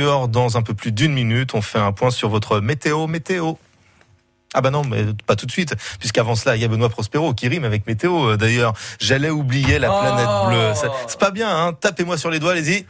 Dans un peu plus d'une minute, on fait un point sur votre météo, météo. Ah bah non, mais pas tout de suite, puisqu'avant cela, il y a Benoît Prospero qui rime avec météo. D'ailleurs, j'allais oublier la planète Oh. bleue. C'est- pas bien, hein Tapez-moi sur les doigts, allez-y.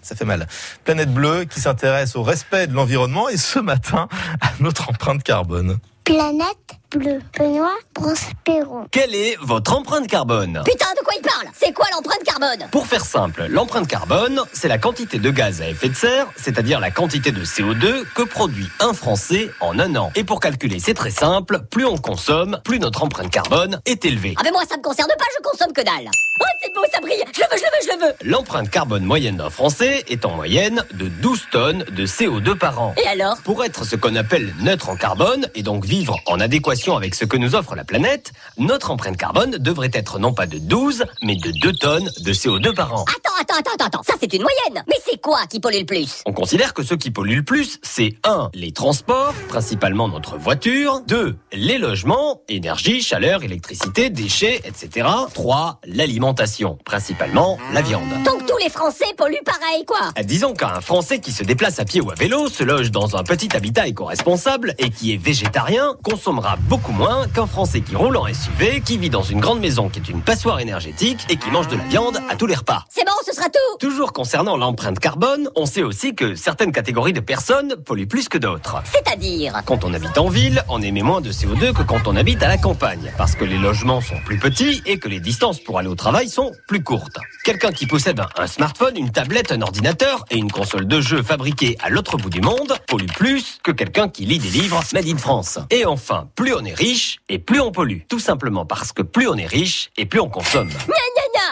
Ça fait mal. Planète bleue qui s'intéresse au respect de l'environnement et ce matin à notre empreinte carbone. Planète bleue. Benoît Prospero. Quelle est votre empreinte carbone Putain, de quoi il parle? C'est quoi l'empreinte carbone? Pour faire simple, l'empreinte carbone, c'est la quantité de gaz à effet de serre, c'est-à-dire la quantité de CO2 que produit un Français en un an. Et pour calculer, c'est très simple, plus on consomme, plus notre empreinte carbone est élevée. Ah mais moi ça me concerne pas, je consomme que dalle Oh c'est beau, ça brille Je le veux, je le veux, je le veux L'empreinte carbone moyenne d'un Français est en moyenne de 12 tonnes de CO2 par an. Et alors? Pour être ce qu'on appelle neutre en carbone et donc vivre en adéquation avec ce que nous offre la planète, notre empreinte carbone devrait être non pas de 12, mais de 2 tonnes de CO2 par an. Attends, attends, attends, attends, ça c'est une moyenne Mais c'est quoi qui pollue le plus? On considère que ce qui pollue le plus, c'est 1. Les transports, principalement notre voiture. 2. Les logements, énergie, chaleur, électricité, déchets, etc. 3. L'alimentation, principalement la viande. Donc les Français polluent pareil, quoi Disons qu'un Français qui se déplace à pied ou à vélo, se loge dans un petit habitat éco-responsable et qui est végétarien, consommera beaucoup moins qu'un Français qui roule en SUV, qui vit dans une grande maison qui est une passoire énergétique et qui mange de la viande à tous les repas. C'est bon, ce sera tout Toujours concernant l'empreinte carbone, on sait aussi que certaines catégories de personnes polluent plus que d'autres. C'est-à-dire Quand on habite en ville, on émet moins de CO2 que quand on habite à la campagne, parce que les logements sont plus petits et que les distances pour aller au travail sont plus courtes. Quelqu'un qui possède un, un smartphone, une tablette, un ordinateur et une console de jeu fabriquée à l'autre bout du monde pollue plus que quelqu'un qui lit des livres made in France. Et enfin, plus on est riche et plus on pollue. Tout simplement parce que plus on est riche et plus on consomme.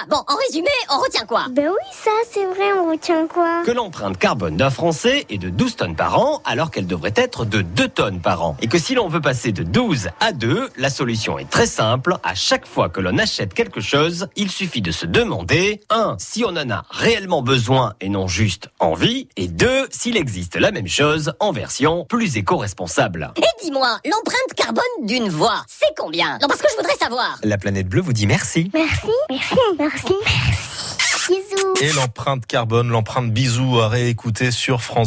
Bon, en résumé, on retient quoi? Ben oui, ça, c'est vrai, on retient quoi? Que l'empreinte carbone d'un Français est de 12 tonnes par an, alors qu'elle devrait être de 2 tonnes par an. Et que si l'on veut passer de 12 à 2, la solution est très simple. À chaque fois que l'on achète quelque chose, il suffit de se demander 1. si on en a réellement besoin et non juste envie, et 2. s'il existe la même chose en version plus éco-responsable. Et dis-moi, l'empreinte carbone d'une voix, c'est combien? Non, parce que je voudrais savoir La planète bleue vous dit merci. Merci, merci, merci, Bisous. Et l'empreinte carbone, l'empreinte bisou à réécouter sur France